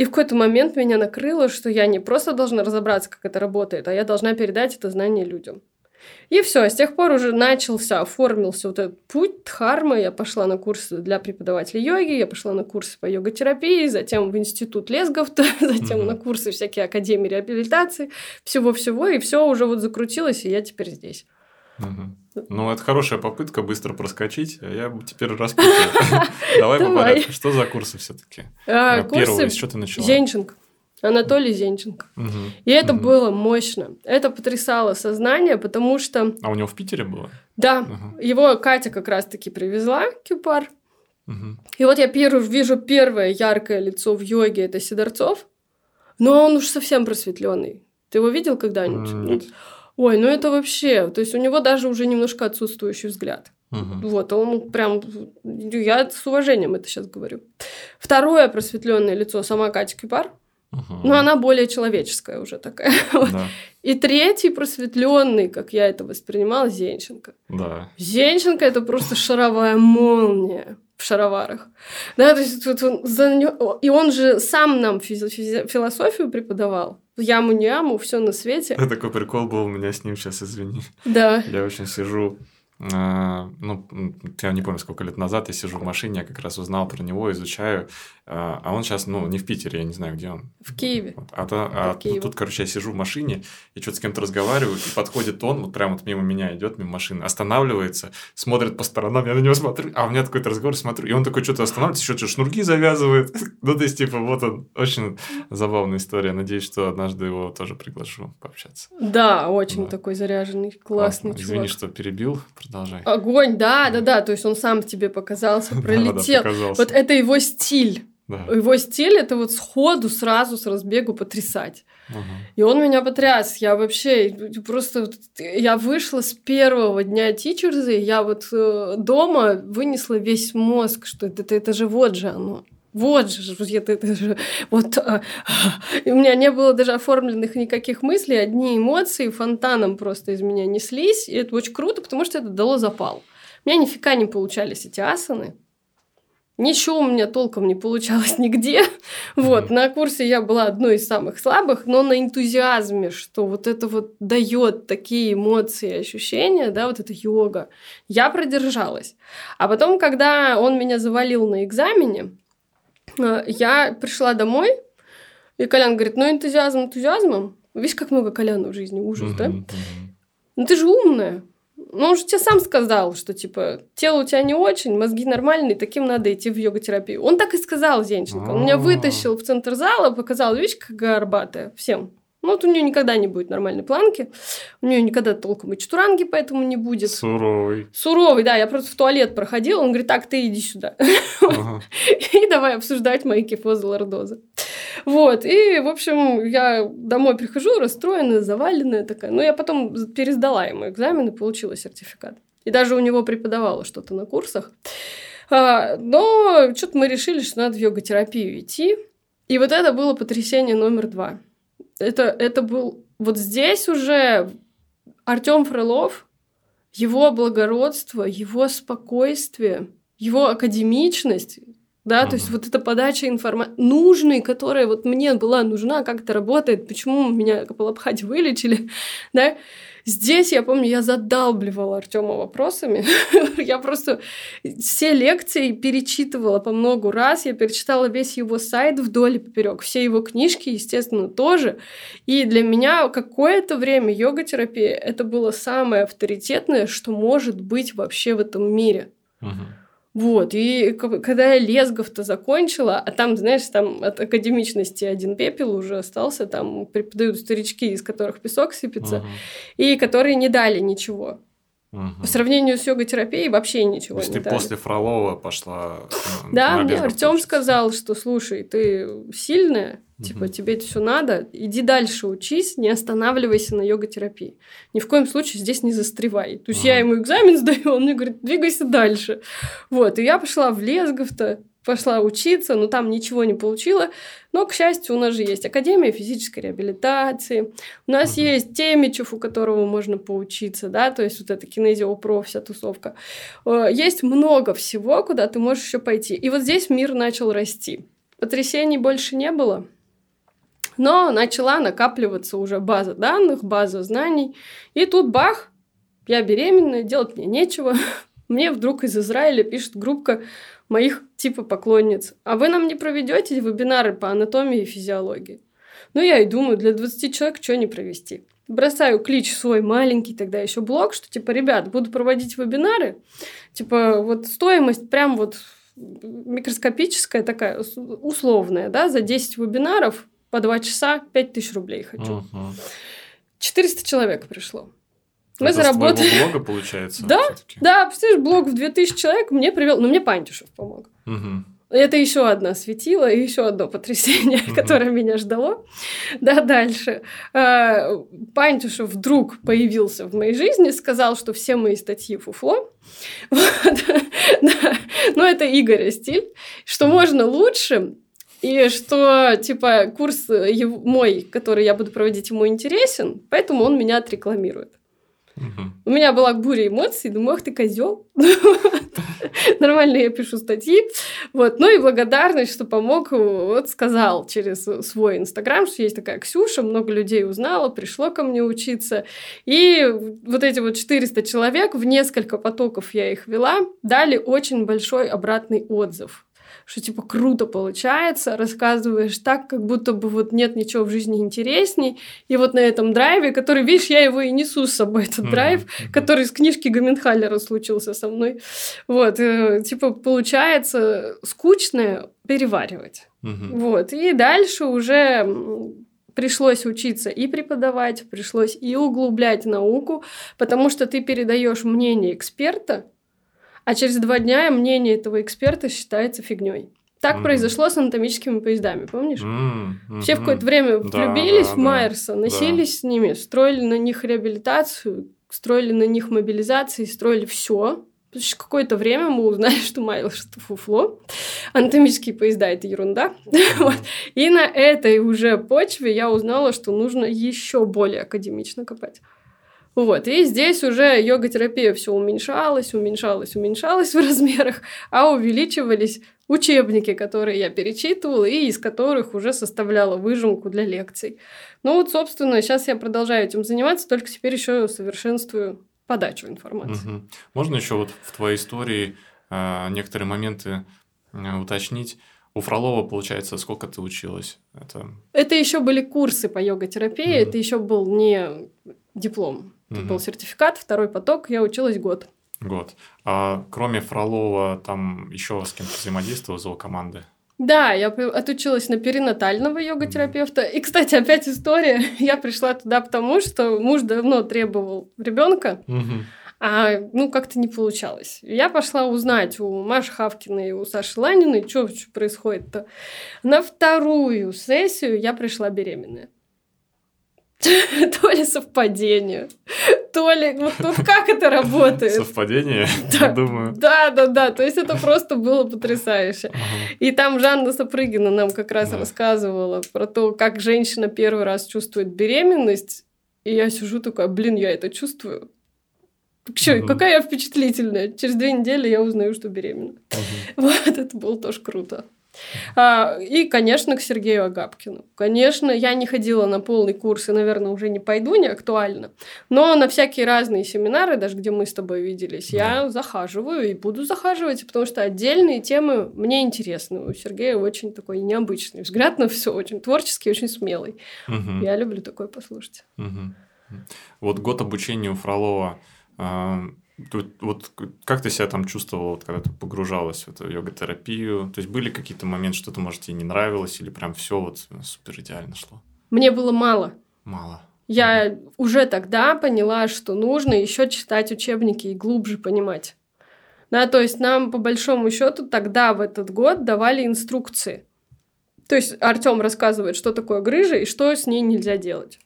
И в какой-то момент меня накрыло, что я не просто должна разобраться, как это работает, а я должна передать это знание людям. И все, с тех пор уже начался, оформился вот этот путь дхармы. Я пошла на курсы для преподавателей йоги, я пошла на курсы по йога-терапии, затем в институт Лесговта, затем mm-hmm. на курсы всякие академии реабилитации, всего-всего, и все уже вот закрутилось, и я теперь здесь. Угу. Ну, это хорошая попытка быстро проскочить, а я теперь распутаю. Давай по порядку. Что за курсы все таки а, Первый, с чего ты начала? Зенченко. Анатолий Зенченко. И это было мощно. Это потрясало сознание, потому что... А у него в Питере было? Да. Его Катя как раз-таки привезла, Кюпар. И вот я первый, вижу первое яркое лицо в йоге, это Сидорцов. Но он уж совсем просветленный. Ты его видел когда-нибудь? Нет. Ой, ну это вообще, то есть у него даже уже немножко отсутствующий взгляд. Угу. Вот, он прям, я с уважением это сейчас говорю. Второе просветленное лицо сама Катя Кипар. Угу. Но она более человеческая уже такая. Да. И третий просветленный, как я это воспринимала, Зенченко. Да. Зенченко это просто шаровая молния в шароварах. Да, то есть вот он за него... И он же сам нам философию преподавал. Яму-не яму, все на свете. Такой прикол был у меня с ним сейчас, извини. Да. Я очень сижу ну, я не помню, сколько лет назад я сижу в машине, я как раз узнал про него, изучаю, а, а он сейчас, ну, не в Питере, я не знаю, где он. В Киеве. Вот. А, то, а тут, тут, короче, я сижу в машине, и что-то с кем-то разговариваю, и подходит он, вот прямо вот мимо меня идет, мимо машины, останавливается, смотрит по сторонам, я на него смотрю, а у меня такой разговор, смотрю, и он такой что-то останавливается, еще что-то шнурки завязывает. ну, то есть, типа, вот он, очень забавная история. Надеюсь, что однажды его тоже приглашу пообщаться. Да, очень да. такой заряженный, классный Классно. Извини, что перебил, продолжай. Огонь, да, да, да, то есть он сам тебе показался, пролетел. Вот это его стиль. Да. Его стиль это вот сходу, сразу, с разбегу потрясать. И он меня потряс. Я вообще просто... Я вышла с первого дня тичерзы, я вот э, дома вынесла весь мозг, что это, это, это же вот же оно. Вот же, это же, вот, а, у меня не было даже оформленных никаких мыслей, одни эмоции фонтаном просто из меня неслись, и это очень круто, потому что это дало запал. У меня нифига не получались эти асаны, Ничего у меня толком не получалось нигде. Вот, на курсе я была одной из самых слабых, но на энтузиазме, что вот это вот дает такие эмоции, ощущения, да, вот это йога, я продержалась. А потом, когда он меня завалил на экзамене, я пришла домой, и Колян говорит, ну энтузиазм энтузиазмом. Видишь, как много Коляна в жизни, ужас, да? Ну ты же умная. Ну, он же тебе сам сказал, что, типа, тело у тебя не очень, мозги нормальные, таким надо идти в йога-терапию. Он так и сказал, Зенченко. Он меня вытащил в центр зала, показал, видишь, как горбатая, всем. Ну, вот у нее никогда не будет нормальной планки, у нее никогда толком и чатуранги поэтому не будет. Суровый. Суровый, да. Я просто в туалет проходила, он говорит, так, ты иди сюда. И давай обсуждать мои кифозы лордозы. Вот, и, в общем, я домой прихожу расстроенная, заваленная такая. Но я потом пересдала ему экзамен и получила сертификат. И даже у него преподавала что-то на курсах. А, но что-то мы решили, что надо в йога-терапию идти. И вот это было потрясение номер два. Это, это был... Вот здесь уже Артем Фролов, его благородство, его спокойствие, его академичность, да, uh-huh. то есть вот эта подача информации нужной, которая вот мне была нужна, как это работает, почему меня Капалабхати вылечили, да, Здесь, я помню, я задалбливала Артема вопросами. я просто все лекции перечитывала по много раз. Я перечитала весь его сайт вдоль и поперек. Все его книжки, естественно, тоже. И для меня какое-то время йога-терапия это было самое авторитетное, что может быть вообще в этом мире. Uh-huh. Вот, и когда я Лесгов-то закончила, а там, знаешь, там от академичности один пепел уже остался, там преподают старички, из которых песок сыпется, угу. и которые не дали ничего. Угу. По сравнению с йога-терапией вообще ничего То есть не ты дали. после Фролова пошла Да, мне Артем сказал, что слушай, ты сильная, Типа, тебе это все надо, иди дальше учись, не останавливайся на йога-терапии. Ни в коем случае здесь не застревай. То есть ага. я ему экзамен сдаю, он мне говорит, двигайся дальше. Вот, и я пошла в Лесгов-то, пошла учиться, но там ничего не получила. Но, к счастью, у нас же есть Академия физической реабилитации, у нас uh есть Темичев, у которого можно поучиться, да, то есть вот это кинезиопро, вся тусовка. Э, есть много всего, куда ты можешь еще пойти. И вот здесь мир начал расти. потрясений больше не было. Но начала накапливаться уже база данных, база знаний. И тут бах, я беременная, делать мне нечего. Мне вдруг из Израиля пишет группа моих типа поклонниц. А вы нам не проведете вебинары по анатомии и физиологии? Ну, я и думаю, для 20 человек что не провести? Бросаю клич свой маленький тогда еще блог, что типа, ребят, буду проводить вебинары. Типа, вот стоимость прям вот микроскопическая такая, условная, да, за 10 вебинаров по 2 часа 5000 рублей хочу. Угу. 400 человек пришло. Мы Это заработали. С блога получается? Да, да, представляешь, блог в 2000 человек мне привел, ну мне Пантюшев помог. Угу. Это еще одна светила и еще одно потрясение, которое меня ждало. Да, дальше. А, Пантюшев вдруг появился в моей жизни, сказал, что все мои статьи фуфло. Вот. да. Но это Игоря стиль, что можно лучше, и что, типа, курс мой, который я буду проводить, ему интересен, поэтому он меня отрекламирует. У меня была буря эмоций, думаю, ах ты козел. Нормально я пишу статьи. Вот. Ну и благодарность, что помог, вот сказал через свой инстаграм, что есть такая Ксюша, много людей узнала, пришло ко мне учиться. И вот эти вот 400 человек, в несколько потоков я их вела, дали очень большой обратный отзыв что типа круто получается, рассказываешь так, как будто бы вот нет ничего в жизни интересней. И вот на этом драйве, который, видишь, я его и несу с собой, этот mm-hmm. драйв, который из книжки Гаментхаллера случился со мной. Вот, э, типа получается скучное переваривать. Mm-hmm. Вот, и дальше уже пришлось учиться и преподавать, пришлось и углублять науку, потому что ты передаешь мнение эксперта, а через два дня мнение этого эксперта считается фигней. Так mm. произошло с анатомическими поездами, помнишь? Mm, mm, Все в какое-то время влюбились да, в Майерса, да, носились да. с ними, строили на них реабилитацию, строили на них мобилизации, строили все. Через какое-то время мы узнали, что Майерс это фуфло. Анатомические поезда это ерунда. вот. И на этой уже почве я узнала, что нужно еще более академично копать. Вот, и здесь уже йога-терапия все уменьшалась, уменьшалась, уменьшалась в размерах, а увеличивались учебники, которые я перечитывала и из которых уже составляла выжимку для лекций. Ну вот, собственно, сейчас я продолжаю этим заниматься, только теперь еще совершенствую подачу информации. Угу. Можно еще вот в твоей истории э, некоторые моменты э, уточнить? У Фролова, получается, сколько ты училась? Это, это еще были курсы по йога-терапии, mm. это еще был не диплом. Это угу. был сертификат, второй поток, я училась год. Год. А кроме Фролова, там еще с кем-то взаимодействовал, звал команды? Да, я отучилась на перинатального йога-терапевта. И, кстати, опять история. Я пришла туда потому, что муж давно требовал ребенка, а ну как-то не получалось. Я пошла узнать у Маши Хавкиной и у Саши Ланиной, что происходит-то. На вторую сессию я пришла беременная. То ли совпадение, то ли... Вот, вот как это работает? Совпадение, да, думаю. Да, да, да. То есть это просто было потрясающе. Ага. И там Жанна Сапрыгина нам как раз да. рассказывала про то, как женщина первый раз чувствует беременность. И я сижу такая, блин, я это чувствую. Чё, угу. Какая я впечатлительная. Через две недели я узнаю, что беременна. Угу. Вот это было тоже круто. А, и, конечно, к Сергею Агапкину. Конечно, я не ходила на полный курс и, наверное, уже не пойду, не актуально. Но на всякие разные семинары, даже где мы с тобой виделись, да. я захаживаю и буду захаживать, потому что отдельные темы мне интересны. У Сергея очень такой необычный взгляд на все, очень творческий, очень смелый. Угу. Я люблю такое послушать. Угу. Вот год обучения у Фролова а, вот как ты себя там чувствовала, вот, когда ты погружалась в эту йога-терапию? То есть были какие-то моменты, что то может, тебе не нравилось, или прям все вот супер идеально шло? Мне было мало. Мало. Я mm. уже тогда поняла, что нужно еще читать учебники и глубже понимать. Да, то есть нам по большому счету тогда в этот год давали инструкции. То есть Артем рассказывает, что такое грыжа и что с ней нельзя делать.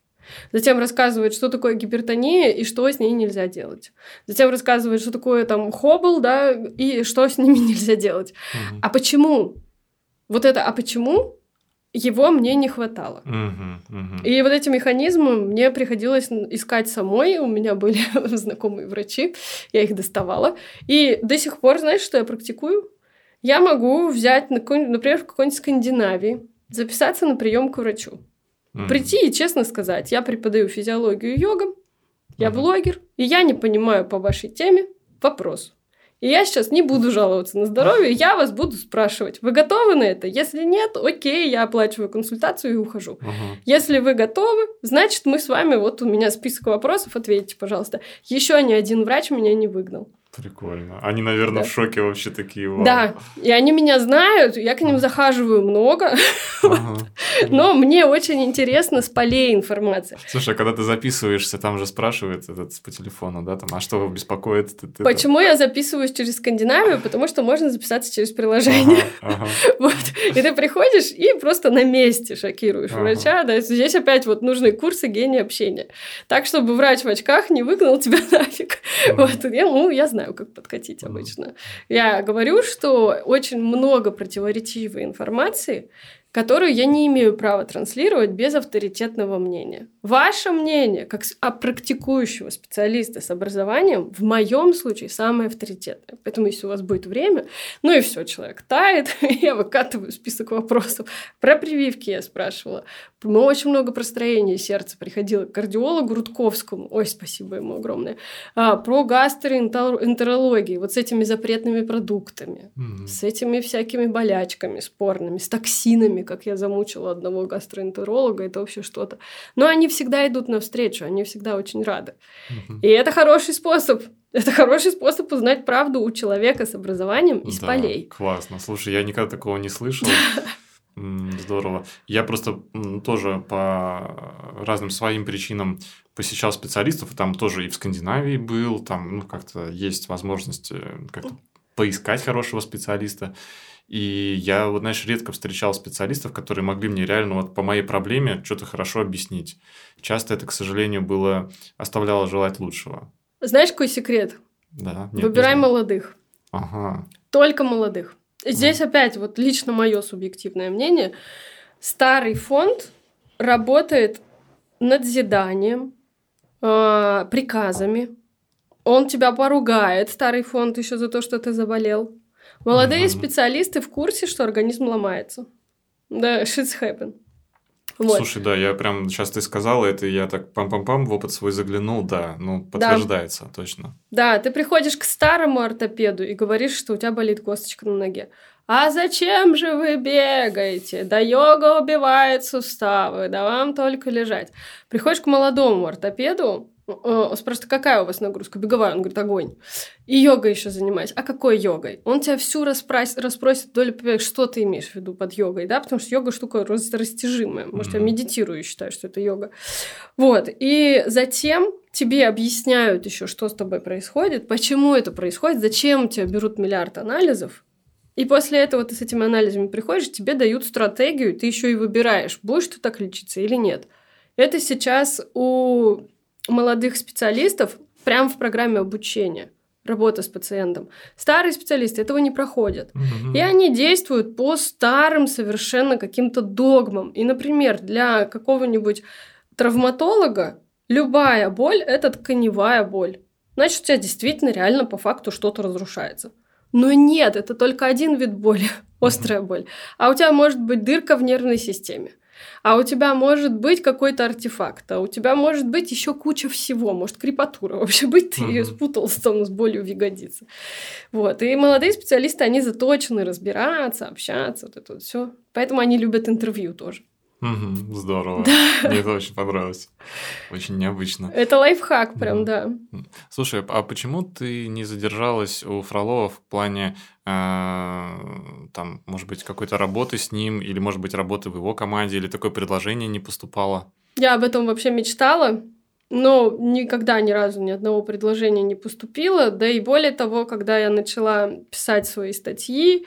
Затем рассказывает, что такое гипертония и что с ней нельзя делать. Затем рассказывает, что такое там хоббл, да, и что с ними нельзя делать. Угу. А почему? Вот это «а почему?» его мне не хватало. Угу, угу. И вот эти механизмы мне приходилось искать самой. У меня были знакомые врачи, я их доставала. И до сих пор, знаешь, что я практикую? Я могу взять, например, в какой-нибудь Скандинавии, записаться на прием к врачу. Mm-hmm. Прийти и честно сказать, я преподаю физиологию йога, я блогер, и я не понимаю по вашей теме вопрос. И я сейчас не буду жаловаться на здоровье, я вас буду спрашивать, вы готовы на это? Если нет, окей, я оплачиваю консультацию и ухожу. Uh-huh. Если вы готовы, значит, мы с вами, вот у меня список вопросов, ответьте, пожалуйста. Еще ни один врач меня не выгнал. Прикольно. Они, наверное, да. в шоке вообще такие. Вау. Да, и они меня знают, я к ним захаживаю много, ага. но мне очень интересно с полей информации. Слушай, а когда ты записываешься, там же спрашивают этот по телефону, да, там, а что беспокоит? Ты, ты, Почему я записываюсь через Скандинавию? Потому что можно записаться через приложение. Ага, ага. Вот. И ты приходишь и просто на месте шокируешь ага. врача. Да. Здесь опять вот нужны курсы гения общения. Так, чтобы врач в очках не выгнал тебя нафиг. Вот. Я, ну, я знаю, как подкатить обычно. Я говорю, что очень много противоречивой информации, которую я не имею права транслировать без авторитетного мнения. Ваше мнение, как а практикующего специалиста с образованием, в моем случае самое авторитетное. Поэтому, если у вас будет время, ну и все, человек тает, я выкатываю список вопросов. Про прививки я спрашивала. Мы очень много про строение сердца приходила к кардиологу Рудковскому. Ой, спасибо ему огромное. А, про гастроэнтерологию, вот с этими запретными продуктами, mm-hmm. с этими всякими болячками спорными, с токсинами, как я замучила одного гастроэнтеролога, это вообще что-то. Но они всегда идут навстречу, они всегда очень рады. Угу. И это хороший способ. Это хороший способ узнать правду у человека с образованием из да, полей. Классно. Слушай, я никогда такого не слышал. Здорово. Я просто тоже по разным своим причинам посещал специалистов, и там тоже и в Скандинавии был, там, ну, как-то есть возможность э, как-то поискать хорошего специалиста. И я, вот, знаешь, редко встречал специалистов, которые могли мне реально вот по моей проблеме что-то хорошо объяснить. Часто это, к сожалению, было оставляло желать лучшего. Знаешь, какой секрет? Да. Нет, Выбирай молодых. Ага. Только молодых. Здесь mm. опять вот лично мое субъективное мнение. Старый фонд работает надзиданием, э, приказами. Он тебя поругает, старый фонд, еще за то, что ты заболел. Молодые mm-hmm. специалисты в курсе, что организм ломается. Да, shit's happen. Вот. Слушай, да, я прям сейчас ты сказала это, я так пам-пам-пам в опыт свой заглянул, да, ну, подтверждается, да. точно. Да, ты приходишь к старому ортопеду и говоришь, что у тебя болит косточка на ноге. А зачем же вы бегаете? Да йога убивает суставы, да вам только лежать. Приходишь к молодому ортопеду, Э, спрашивает, какая у вас нагрузка? Беговая. Он говорит, огонь. И йога еще занимаюсь. А какой йогой? Он тебя всю расспросит, расспросит вдоль что ты имеешь в виду под йогой, да? Потому что йога штука растяжимая. Может, я медитирую и считаю, что это йога. Вот. И затем тебе объясняют еще, что с тобой происходит, почему это происходит, зачем тебя берут миллиард анализов, и после этого ты с этими анализами приходишь, тебе дают стратегию, ты еще и выбираешь, будешь ты так лечиться или нет. Это сейчас у молодых специалистов прямо в программе обучения работа с пациентом. Старые специалисты этого не проходят. Угу. И они действуют по старым совершенно каким-то догмам. И, например, для какого-нибудь травматолога любая боль – это тканевая боль. Значит, у тебя действительно реально по факту что-то разрушается. Но нет, это только один вид боли, острая боль. А у тебя может быть дырка в нервной системе а у тебя может быть какой-то артефакт, а у тебя может быть еще куча всего, может крепатура вообще быть, ты ее спутал там с болью в ягодице. Вот. И молодые специалисты, они заточены разбираться, общаться, вот это вот все. Поэтому они любят интервью тоже. Угу, здорово. Да. Мне это очень понравилось. Очень необычно. Это лайфхак прям, да. Слушай, а почему ты не задержалась у Фролова в плане, э, там, может быть, какой-то работы с ним, или, может быть, работы в его команде, или такое предложение не поступало? Я об этом вообще мечтала, но никогда ни разу ни одного предложения не поступило. Да и более того, когда я начала писать свои статьи,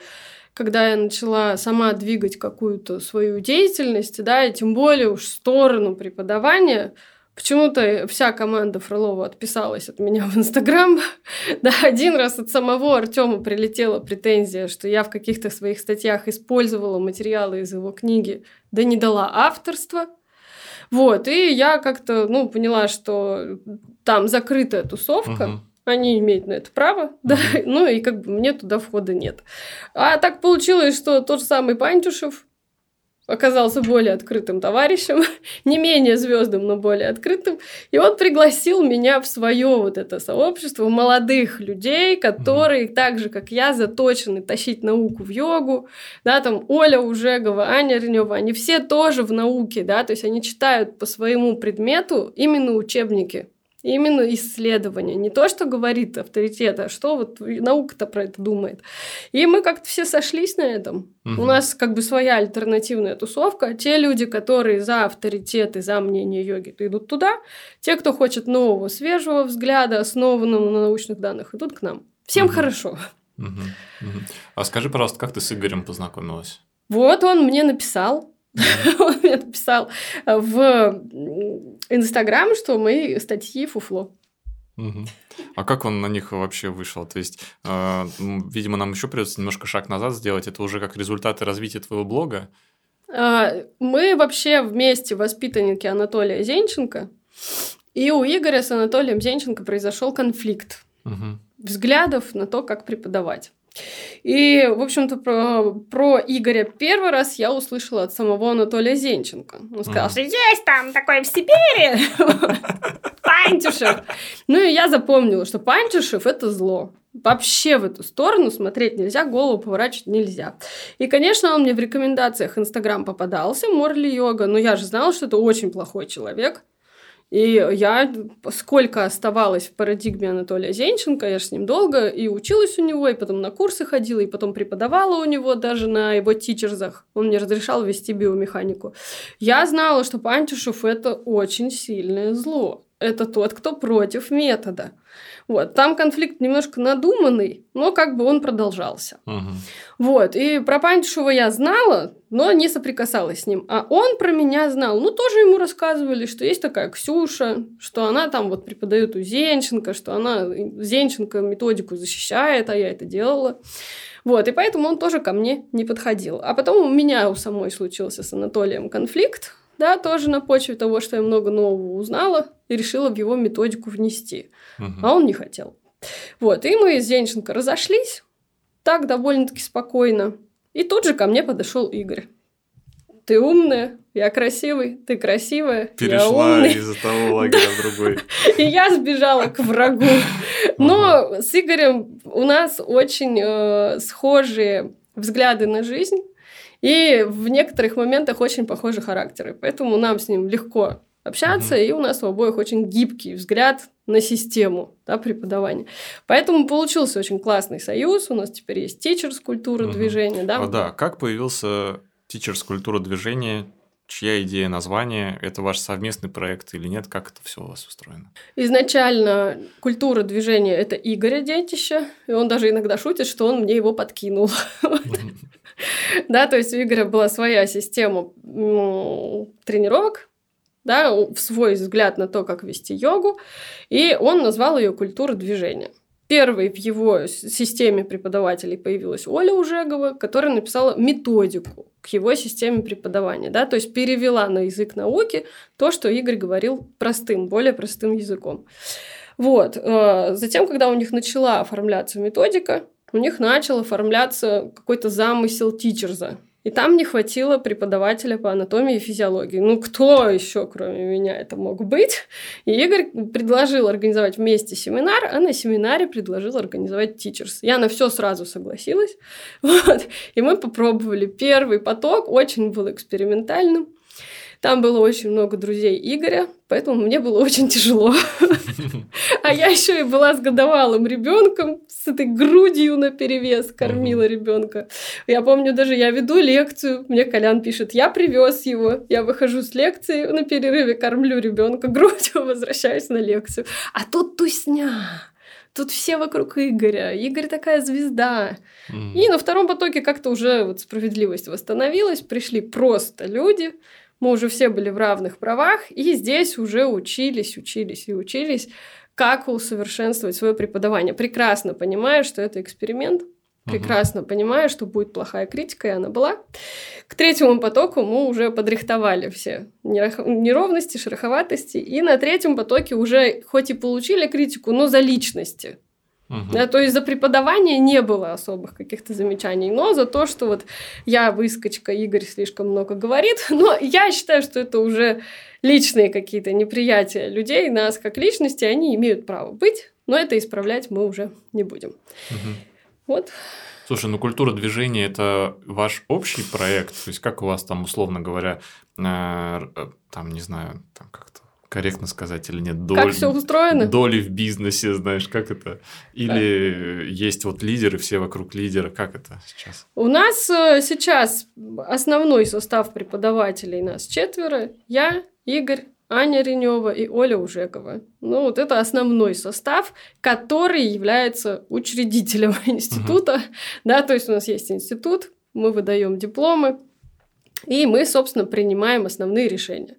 когда я начала сама двигать какую-то свою деятельность, да, и тем более уж в сторону преподавания, Почему-то вся команда Фролова отписалась от меня в Инстаграм. Да, один раз от самого Артема прилетела претензия, что я в каких-то своих статьях использовала материалы из его книги, да не дала авторства. Вот, и я как-то, ну, поняла, что там закрытая тусовка, угу. Они имеют на это право, да, ну и как бы мне туда входа нет. А так получилось, что тот же самый Пантюшев оказался более открытым товарищем, не менее звездным, но более открытым. И он пригласил меня в свое вот это сообщество молодых людей, которые mm-hmm. так же, как я, заточены тащить науку в йогу. Да, там Оля Ужегова, Аня Ренева, они все тоже в науке, да, то есть они читают по своему предмету именно учебники Именно исследование. Не то, что говорит авторитет, а что вот наука-то про это думает. И мы как-то все сошлись на этом. Угу. У нас как бы своя альтернативная тусовка. Те люди, которые за авторитет и за мнение йоги, идут туда. Те, кто хочет нового, свежего взгляда, основанного на научных данных, идут к нам. Всем угу. хорошо. Угу. Угу. А скажи, пожалуйста, как ты с Игорем познакомилась? Вот он мне написал. Он мне написал в Инстаграм, что мы статьи фуфло. А как он на них вообще вышел? То есть, э, видимо, нам еще придется немножко шаг назад сделать. Это уже как результаты развития твоего блога? А, мы вообще вместе воспитанники Анатолия Зенченко. И у Игоря с Анатолием Зенченко произошел конфликт угу. взглядов на то, как преподавать. И, в общем-то, про, про Игоря первый раз я услышала от самого Анатолия Зенченко. Он сказал, что есть там такой в Сибири Пантюшев. Ну и я запомнила, что Пантюшев – это зло. Вообще в эту сторону смотреть нельзя, голову поворачивать нельзя. И, конечно, он мне в рекомендациях Инстаграм попадался, Морли Йога, но я же знала, что это очень плохой человек. И я, сколько оставалась в парадигме Анатолия Зенченко, я же с ним долго и училась у него, и потом на курсы ходила, и потом преподавала у него даже на его тичерзах. Он мне разрешал вести биомеханику. Я знала, что Пантюшев – это очень сильное зло. Это тот, кто против метода. Вот. Там конфликт немножко надуманный, но как бы он продолжался. Угу. Вот. И про Пантишева я знала, но не соприкасалась с ним. А он про меня знал. Ну, тоже ему рассказывали, что есть такая Ксюша, что она там вот преподает у Зенченко, что она Зенченко методику защищает, а я это делала. Вот, и поэтому он тоже ко мне не подходил. А потом у меня у самой случился с Анатолием конфликт, да, тоже на почве того, что я много нового узнала и решила в его методику внести. Угу. А он не хотел. Вот, и мы с Зенченко разошлись, так довольно-таки спокойно. И тут же ко мне подошел Игорь. Ты умная, я красивый, ты красивая, Перешла из того лагеря в другой. И я сбежала к врагу. Но с Игорем у нас очень э, схожие взгляды на жизнь. И в некоторых моментах очень похожи характеры. Поэтому нам с ним легко общаться, угу. и у нас у обоих очень гибкий взгляд на систему да, преподавания. Поэтому получился очень классный союз. У нас теперь есть тичерс культура угу. движения. Да? А, да, как появился тичерс культура движения? Чья идея названия? Это ваш совместный проект или нет? Как это все у вас устроено? Изначально культура движения – это Игоря детище. И он даже иногда шутит, что он мне его подкинул. Да, то есть у Игоря была своя система тренировок, да, в свой взгляд на то, как вести йогу, и он назвал ее культура движения. Первой в его системе преподавателей появилась Оля Ужегова, которая написала методику к его системе преподавания, да, то есть перевела на язык науки то, что Игорь говорил простым, более простым языком. Вот. Э, затем, когда у них начала оформляться методика, у них начал оформляться какой-то замысел тичерза. И там не хватило преподавателя по анатомии и физиологии. Ну, кто еще, кроме меня, это мог быть? И Игорь предложил организовать вместе семинар, а на семинаре предложил организовать тичерс. Я на все сразу согласилась. Вот. И мы попробовали. Первый поток очень был экспериментальным. Там было очень много друзей Игоря, поэтому мне было очень тяжело. А я еще и была с годовалым ребенком, с этой грудью на перевес кормила ребенка. Я помню, даже я веду лекцию, мне Колян пишет, я привез его, я выхожу с лекции, на перерыве кормлю ребенка грудью, возвращаюсь на лекцию. А тут тусня. Тут все вокруг Игоря. Игорь такая звезда. Mm. И на втором потоке как-то уже вот справедливость восстановилась. Пришли просто люди, мы уже все были в равных правах, и здесь уже учились, учились и учились, как усовершенствовать свое преподавание. Прекрасно понимаю, что это эксперимент, прекрасно понимая, что будет плохая критика, и она была. К третьему потоку мы уже подрихтовали все неровности, шероховатости, и на третьем потоке уже хоть и получили критику, но за личности. Угу. Да, то есть за преподавание не было особых каких-то замечаний, но за то, что вот я выскочка, Игорь слишком много говорит, но я считаю, что это уже личные какие-то неприятия людей, нас как личности, они имеют право быть, но это исправлять мы уже не будем. Угу. Вот. Слушай, ну культура движения это ваш общий проект, то есть как у вас там условно говоря, э, э там не знаю, там как-то корректно сказать или нет, доли, как все устроено? доли в бизнесе, знаешь, как это? Или да. есть вот лидеры, все вокруг лидера, как это сейчас? У нас э, сейчас основной состав преподавателей нас четверо, я, Игорь, Аня Ренева и Оля Ужегова. Ну, вот это основной состав, который является учредителем института. Угу. Да, то есть у нас есть институт, мы выдаем дипломы, и мы, собственно, принимаем основные решения.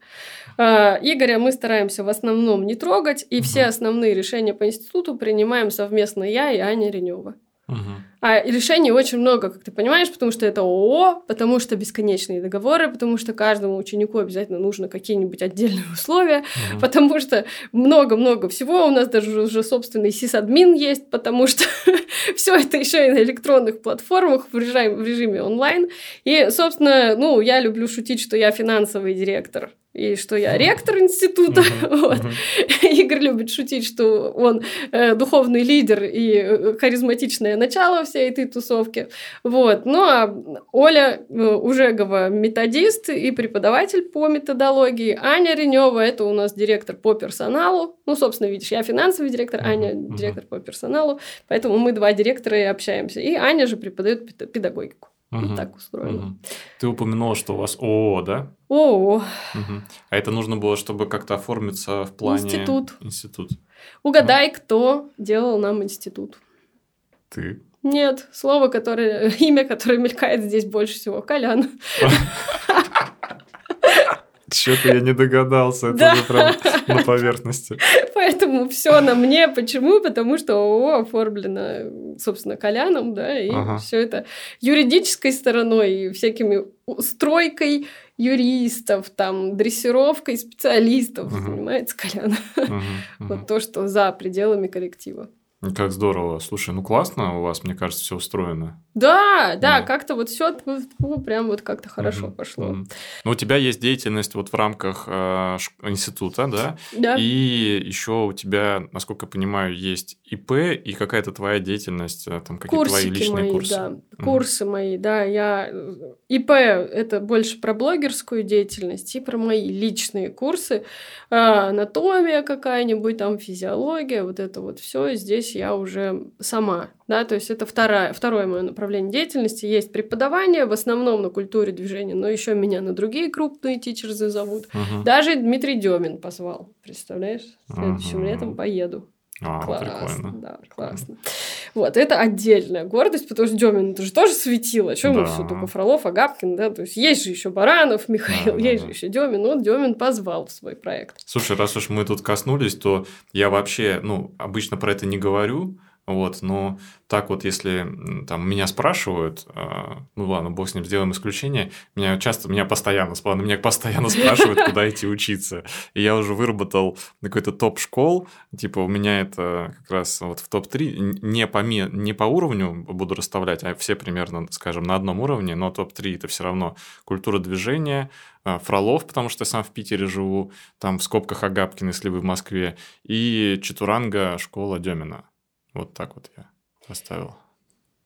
А, Игоря мы стараемся в основном не трогать, и все основные решения по институту принимаем совместно я и Аня Ренева. Угу. А решений очень много, как ты понимаешь, потому что это ООО, потому что бесконечные договоры, потому что каждому ученику обязательно нужно какие-нибудь отдельные условия, угу. потому что много-много всего. У нас даже уже собственный сисадмин есть, потому что все это еще и на электронных платформах в режиме, в режиме онлайн. И, собственно, ну, я люблю шутить, что я финансовый директор и что я ректор института. Uh-huh, вот. uh-huh. Игорь любит шутить, что он э, духовный лидер и э, харизматичное начало всей этой тусовки. Вот. Ну а Оля э, Ужегова методист и преподаватель по методологии. Аня Ренева это у нас директор по персоналу. Ну, собственно, видишь, я финансовый директор, Аня uh-huh, директор по персоналу. Поэтому мы два директора и общаемся. И Аня же преподает педагогику. Угу. Вот так устроено. Угу. Ты упомянула, что у вас ООО, да? ООО. Угу. А это нужно было, чтобы как-то оформиться в плане... Институт. Институт. Угадай, угу. кто делал нам институт. Ты. Нет, слово, которое, имя, которое мелькает здесь больше всего, Колян. Что-то я не догадался, это уже прям на поверхности. Поэтому все на мне. Почему? Потому что ООО оформлено, собственно, Коляном, да, и ага. все это юридической стороной, и всякими стройкой юристов, там, дрессировкой специалистов угу. занимается Колян. Угу, угу. Вот то, что за пределами коллектива. Как здорово. Слушай, ну классно у вас, мне кажется, все устроено. Да, да, да. как-то вот все прям вот как-то хорошо угу, пошло. Угу. Ну, у тебя есть деятельность вот в рамках э, института, да? Да. И еще у тебя, насколько я понимаю, есть ИП и какая-то твоя деятельность, э, там какие-то твои личные мои, курсы. Да, курсы мои, да. Я ИП это больше про блогерскую деятельность и про мои личные курсы. А, анатомия какая-нибудь, там физиология, вот это вот все здесь здесь я уже сама, да, то есть это вторая, второе мое направление деятельности. Есть преподавание, в основном на культуре движения, но еще меня на другие крупные тичерзы зовут. Угу. Даже Дмитрий Демин позвал, представляешь? Следующим угу. летом поеду. А, классно, прикольно. Да, классно. Вот, это отдельная гордость, потому что Демин это же тоже светило. Чем да. мы все только Фролов, Агапкин, да? То есть есть же еще Баранов, Михаил, да, есть да, же еще Демин. Вот Демин позвал в свой проект. Слушай, раз уж мы тут коснулись, то я вообще, ну, обычно про это не говорю, вот, но так вот, если там меня спрашивают, э, ну ладно, бог с ним, сделаем исключение, меня часто, меня постоянно, ладно, меня постоянно спрашивают, куда идти учиться. И я уже выработал какой-то топ школ, типа у меня это как раз вот в топ-3, не по, не по уровню буду расставлять, а все примерно, скажем, на одном уровне, но топ-3 это все равно культура движения, э, Фролов, потому что я сам в Питере живу, там в скобках Агапкин, если вы в Москве, и Чатуранга школа Демина. Вот так вот я поставил.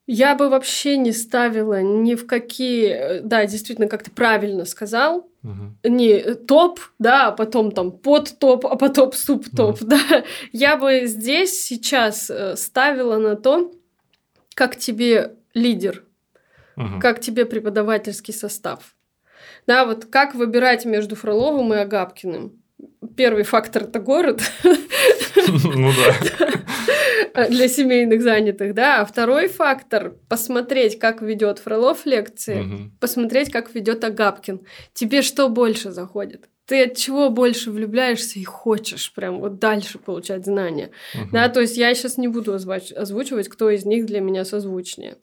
Я бы вообще не ставила ни в какие... Э, да, действительно, как ты правильно сказал. Угу. Не топ, да, а потом там под топ, а потом субтоп, угу. да. Я бы здесь сейчас э, ставила на то, как тебе лидер, угу. как тебе преподавательский состав. Да, вот как выбирать между Фроловым и Агапкиным. Первый фактор – это город. Ну да. для семейных занятых, да. А второй фактор – посмотреть, как ведет Фролов лекции, угу. посмотреть, как ведет Агапкин. Тебе что больше заходит? Ты от чего больше влюбляешься и хочешь прям вот дальше получать знания. Угу. Да, то есть я сейчас не буду озвучивать, кто из них для меня созвучнее.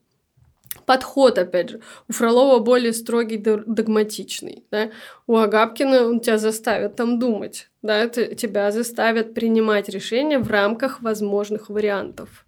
Подход, опять же. У Фролова более строгий, догматичный. Да? У Агапкина он тебя заставит там думать. Да? Это тебя заставят принимать решения в рамках возможных вариантов.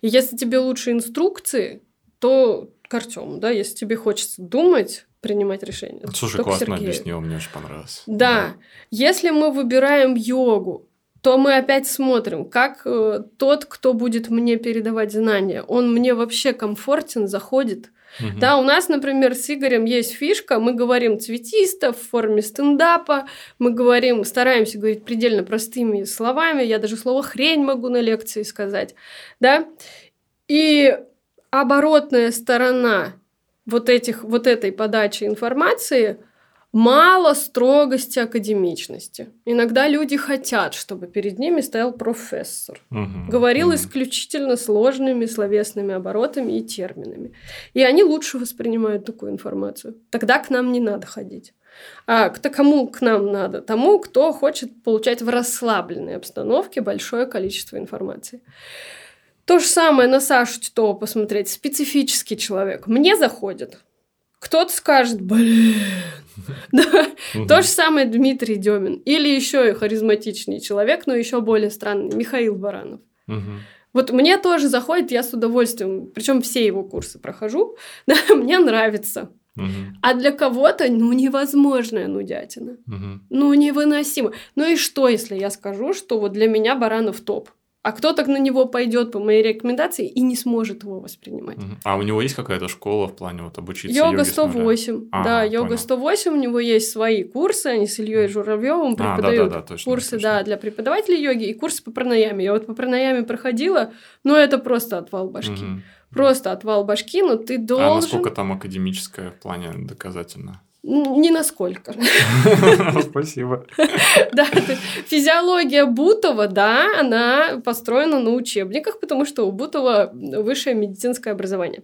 И если тебе лучше инструкции, то к Артему, да, если тебе хочется думать, принимать решения. Слушай, классно объяснил, мне очень понравилось. Да. да. Если мы выбираем йогу, то мы опять смотрим, как э, тот, кто будет мне передавать знания, он мне вообще комфортен, заходит. Угу. Да, у нас, например, с Игорем есть фишка, мы говорим цветисто в форме стендапа, мы говорим, стараемся говорить предельно простыми словами, я даже слово хрень могу на лекции сказать, да, и оборотная сторона вот, этих, вот этой подачи информации – мало строгости, академичности. Иногда люди хотят, чтобы перед ними стоял профессор. Угу, говорил угу. исключительно сложными словесными оборотами и терминами. И они лучше воспринимают такую информацию. Тогда к нам не надо ходить. А к кому к нам надо? Тому, кто хочет получать в расслабленной обстановке большое количество информации. То же самое на Сашу Титова посмотреть. Специфический человек. Мне заходит. Кто-то скажет, блин, да. То же самое Дмитрий Демин. Или еще и харизматичный человек, но еще более странный, Михаил Баранов. Вот мне тоже заходит, я с удовольствием, причем все его курсы прохожу, да, мне нравится. Угу. А для кого-то, ну, невозможная нудятина. Угу. Ну, невыносимо. Ну и что, если я скажу, что вот для меня Баранов топ? А кто-то на него пойдет по моей рекомендации и не сможет его воспринимать. А у него есть какая-то школа в плане вот обучиться Йога 108. А, да, йога понял. 108, у него есть свои курсы, они с Ильей Журавлевым преподают а, да, да, да, точно, курсы точно. Да, для преподавателей йоги и курсы по пранаяме. Я вот по пранаяме проходила, но это просто отвал башки. Угу. Просто отвал башки, но ты должен... А насколько там академическое в плане доказательно? Не насколько. Спасибо. Да, физиология Бутова, да, она построена на учебниках, потому что у Бутова высшее медицинское образование.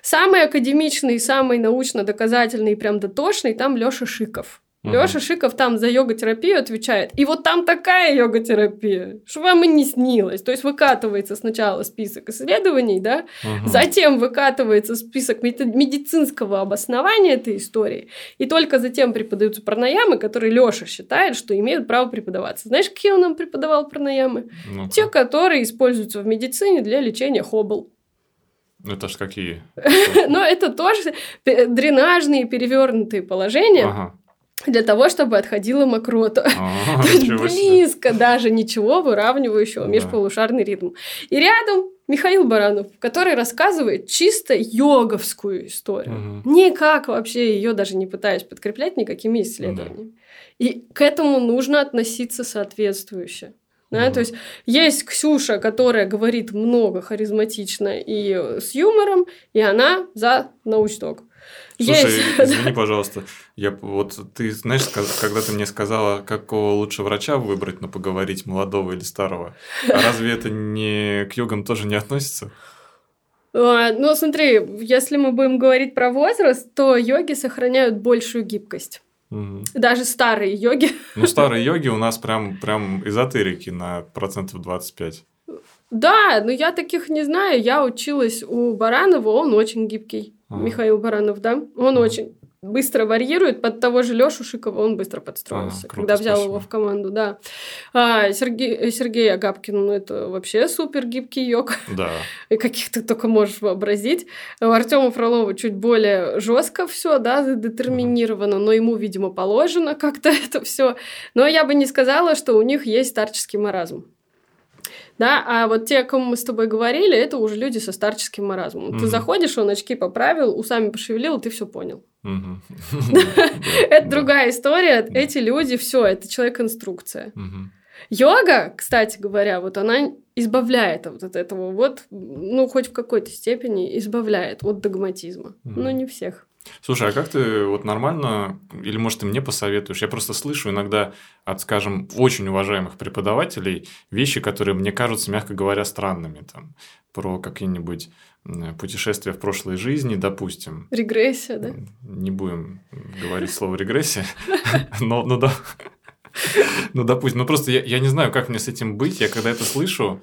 Самый академичный, самый научно-доказательный, прям дотошный там Лёша Шиков. Угу. Лёша Шиков там за йога-терапию отвечает. И вот там такая йога-терапия, что вам и не снилось. То есть выкатывается сначала список исследований, да, угу. затем выкатывается список медицинского обоснования этой истории, и только затем преподаются пранаямы, которые Лёша считает, что имеют право преподаваться. Знаешь, какие он нам преподавал пранаямы? ну Те, которые используются в медицине для лечения хоббл. Ну, это ж какие? Но это тоже дренажные перевернутые положения для того, чтобы отходила мокрота. А, близко даже ничего выравнивающего да. межполушарный ритм. И рядом Михаил Баранов, который рассказывает чисто йоговскую историю. Угу. Никак вообще ее даже не пытаясь подкреплять никакими исследованиями. Да. И к этому нужно относиться соответствующе. Да, угу. То есть есть Ксюша, которая говорит много харизматично и с юмором, и она за научток. Слушай, Есть. извини, пожалуйста, я вот ты знаешь, когда ты мне сказала, какого лучше врача выбрать, но поговорить молодого или старого, а разве это не к йогам тоже не относится? А, ну, смотри, если мы будем говорить про возраст, то йоги сохраняют большую гибкость. Угу. Даже старые йоги. Ну, старые йоги у нас прям, прям эзотерики на процентов 25. Да, но я таких не знаю. Я училась у Баранова, он очень гибкий. Ага. Михаил Баранов, да? Он ага. очень быстро варьирует. Под того же Лешу Шикова он быстро подстроился, а, круто, когда взял спасибо. его в команду, да. А, Сергей, Сергей Агапкин, ну, это вообще супер гибкий йог. Да. И каких ты только можешь вообразить. У Артема Фролова чуть более жестко все, да, детерминировано, ага. но ему, видимо, положено как-то это все. Но я бы не сказала, что у них есть старческий маразм. Да, а вот те, о ком мы с тобой говорили, это уже люди со старческим маразмом. Угу. Ты заходишь, он очки поправил, усами пошевелил, ты все понял. Это другая история. Эти люди, все, это человек-инструкция. Йога, кстати говоря, вот она избавляет вот от этого вот, ну, хоть в какой-то степени избавляет от догматизма. Но не всех. Слушай, а как ты вот нормально, или может ты мне посоветуешь? Я просто слышу иногда от, скажем, очень уважаемых преподавателей вещи, которые мне кажутся, мягко говоря, странными. Там, про какие-нибудь путешествия в прошлой жизни, допустим. Регрессия, да? Не будем говорить слово регрессия, но, но да. Ну, допустим, ну просто я, я не знаю, как мне с этим быть. Я когда это слышу,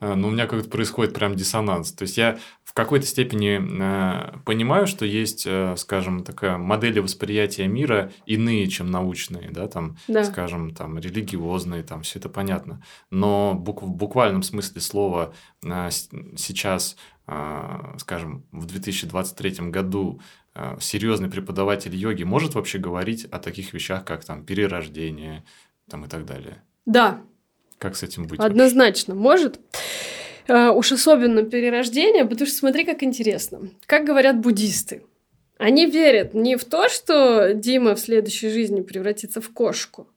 э, но у меня как-то происходит прям диссонанс. То есть я в какой-то степени э, понимаю, что есть, э, скажем, такая модели восприятия мира иные, чем научные, да, там, да. скажем, там, религиозные, там, все это понятно. Но бук- в буквальном смысле слова э, сейчас, скажем, в 2023 году э, серьезный преподаватель йоги может вообще говорить о таких вещах, как там перерождение, там и так далее? Да. Как с этим быть? Однозначно вообще? может. Э, уж особенно перерождение, потому что смотри, как интересно. Как говорят буддисты. Они верят не в то, что Дима в следующей жизни превратится в кошку,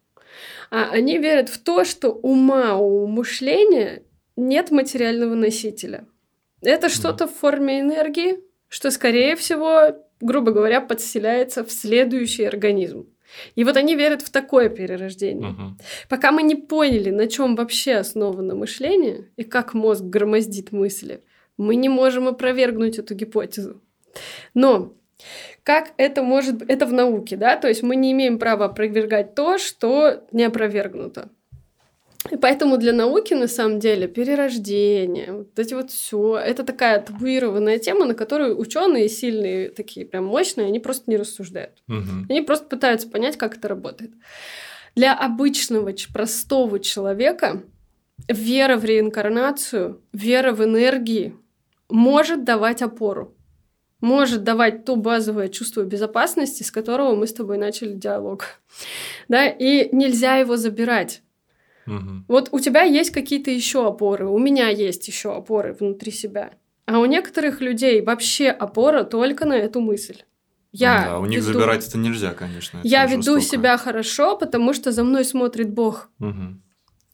а они верят в то, что ума у мышления нет материального носителя. Это что-то в форме энергии, что, скорее всего, грубо говоря, подселяется в следующий организм. И вот они верят в такое перерождение. Угу. Пока мы не поняли, на чем вообще основано мышление и как мозг громоздит мысли, мы не можем опровергнуть эту гипотезу. Но как это может быть? Это в науке, да? То есть мы не имеем права опровергать то, что не опровергнуто. И поэтому для науки, на самом деле, перерождение, вот эти вот все, это такая табуированная тема, на которую ученые сильные, такие прям мощные, они просто не рассуждают. Угу. Они просто пытаются понять, как это работает. Для обычного, простого человека вера в реинкарнацию, вера в энергии может давать опору, может давать то базовое чувство безопасности, с которого мы с тобой начали диалог. Да, и нельзя его забирать. Угу. Вот у тебя есть какие-то еще опоры, у меня есть еще опоры внутри себя. А у некоторых людей вообще опора только на эту мысль. Я да, у них веду... забирать это нельзя, конечно. Это я веду себя хорошо, потому что за мной смотрит Бог. Угу.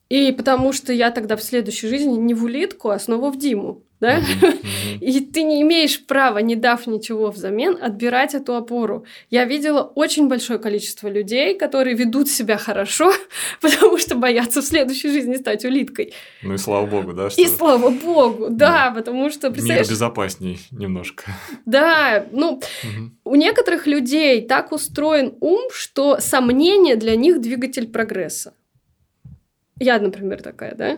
И потому что я тогда в следующей жизни не в улитку, а снова в Диму да? И ты не имеешь права, не дав ничего взамен, отбирать эту опору. Я видела очень большое количество людей, которые ведут себя хорошо, потому что боятся в следующей жизни стать улиткой. Ну и слава богу, да? Что... И слава богу, да, да, потому что... Мир безопасней немножко. Да, ну, у некоторых людей так устроен ум, что сомнение для них двигатель прогресса. Я, например, такая, да?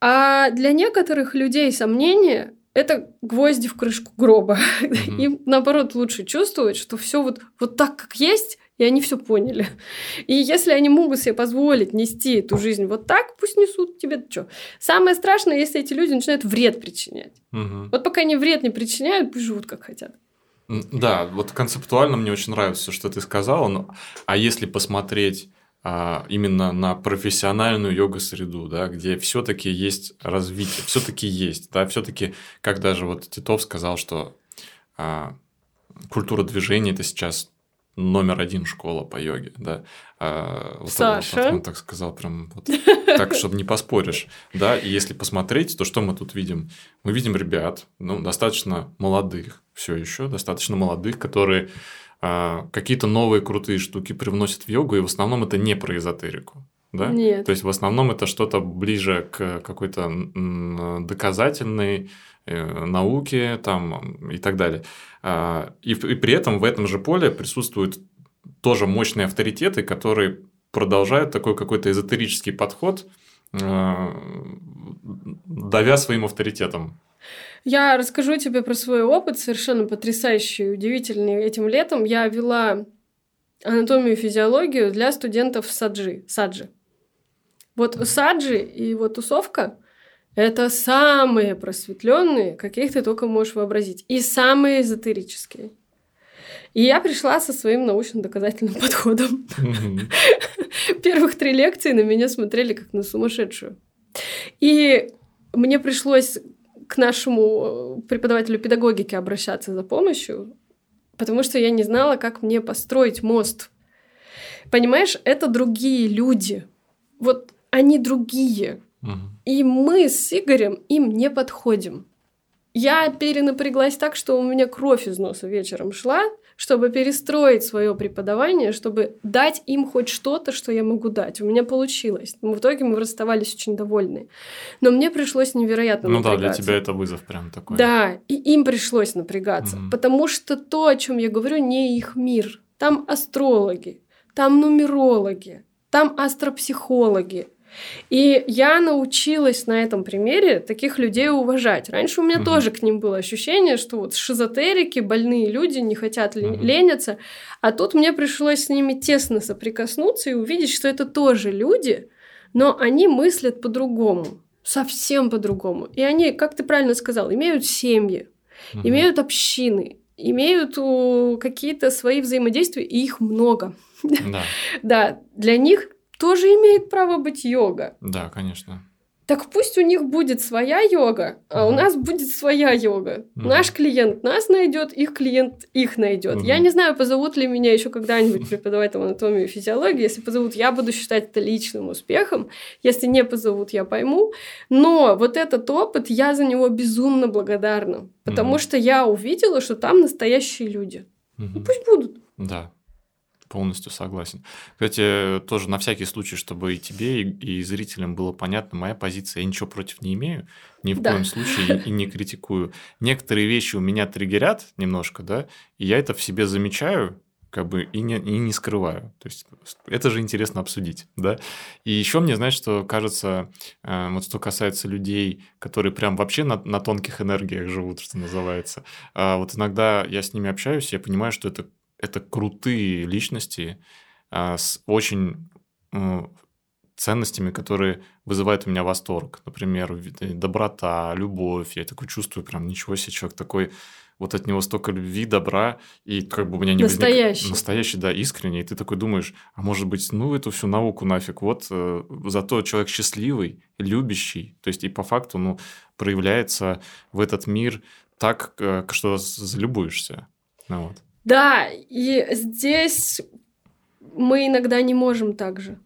А для некоторых людей сомнения это гвозди в крышку гроба. Mm-hmm. Им, наоборот, лучше чувствовать, что все вот, вот так, как есть, и они все поняли. И если они могут себе позволить нести эту жизнь вот так, пусть несут тебе что. Самое страшное, если эти люди начинают вред причинять. Угу. Вот пока они вред не причиняют, пусть живут как хотят. Да, вот концептуально мне очень нравится, что ты сказала. Но, а если посмотреть именно на профессиональную йога-среду, да, где все-таки есть развитие, все-таки есть, да, все-таки, как даже вот Титов сказал, что а, культура движения это сейчас номер один школа по йоге, да. А, вот Саша. Вот, он так сказал, прям вот, так, чтобы не поспоришь, да. И если посмотреть, то что мы тут видим? Мы видим ребят, ну, достаточно молодых, все еще достаточно молодых, которые а, какие-то новые крутые штуки привносят в йогу, и в основном это не про эзотерику. Да? Нет. То есть в основном это что-то ближе к какой-то доказательной э, науке там, и так далее. А, и, и при этом в этом же поле присутствуют тоже мощные авторитеты, которые продолжают такой какой-то эзотерический подход, а, давя своим авторитетом. Я расскажу тебе про свой опыт, совершенно потрясающий, удивительный. Этим летом я вела анатомию и физиологию для студентов саджи, саджи. Вот саджи и вот тусовка – это самые просветленные, каких ты только можешь вообразить, и самые эзотерические. И я пришла со своим научно-доказательным подходом. Первых три лекции на меня смотрели как на сумасшедшую. И мне пришлось к нашему э, преподавателю педагогики обращаться за помощью, потому что я не знала, как мне построить мост. Понимаешь, это другие люди. Вот они другие. Угу. И мы с Игорем им не подходим. Я перенапряглась так, что у меня кровь из носа вечером шла, чтобы перестроить свое преподавание, чтобы дать им хоть что-то, что я могу дать. У меня получилось. В итоге мы расставались очень довольны. Но мне пришлось невероятно Ну да, для тебя это вызов прям такой. Да, и им пришлось напрягаться, угу. потому что то, о чем я говорю, не их мир. Там астрологи, там нумерологи, там астропсихологи. И я научилась на этом примере таких людей уважать. Раньше у меня угу. тоже к ним было ощущение, что вот шизотерики, больные люди не хотят угу. лениться, а тут мне пришлось с ними тесно соприкоснуться и увидеть, что это тоже люди, но они мыслят по-другому, совсем по-другому. И они, как ты правильно сказал, имеют семьи, угу. имеют общины, имеют какие-то свои взаимодействия, и их много. Да. да, для них тоже имеет право быть йога. Да, конечно. Так пусть у них будет своя йога, а угу. у нас будет своя йога. Угу. Наш клиент нас найдет, их клиент их найдет. Угу. Я не знаю, позовут ли меня еще когда-нибудь преподавать там анатомию и физиологию. Если позовут, я буду считать это личным успехом. Если не позовут, я пойму. Но вот этот опыт, я за него безумно благодарна. Потому угу. что я увидела, что там настоящие люди. Угу. пусть будут. Да, Полностью согласен. Кстати, тоже на всякий случай, чтобы и тебе, и, и зрителям было понятно, моя позиция, я ничего против не имею, ни в да. коем случае и, и не критикую. Некоторые вещи у меня триггерят немножко, да, и я это в себе замечаю, как бы и не, и не скрываю. То есть это же интересно обсудить, да. И еще мне, знаешь, что кажется, э, вот что касается людей, которые прям вообще на, на тонких энергиях живут, что называется. Э, вот иногда я с ними общаюсь, я понимаю, что это это крутые личности а, с очень э, ценностями, которые вызывают у меня восторг. Например, доброта, любовь. Я такой чувствую, прям ничего себе, человек такой, вот от него столько любви, добра, и как бы у меня не Настоящий. Возник... Настоящий, да, искренний. И ты такой думаешь, а может быть, ну, эту всю науку нафиг. Вот э, зато человек счастливый, любящий. То есть и по факту, ну, проявляется в этот мир так, э, что залюбуешься. Ну, вот. Да, и здесь мы иногда не можем так же.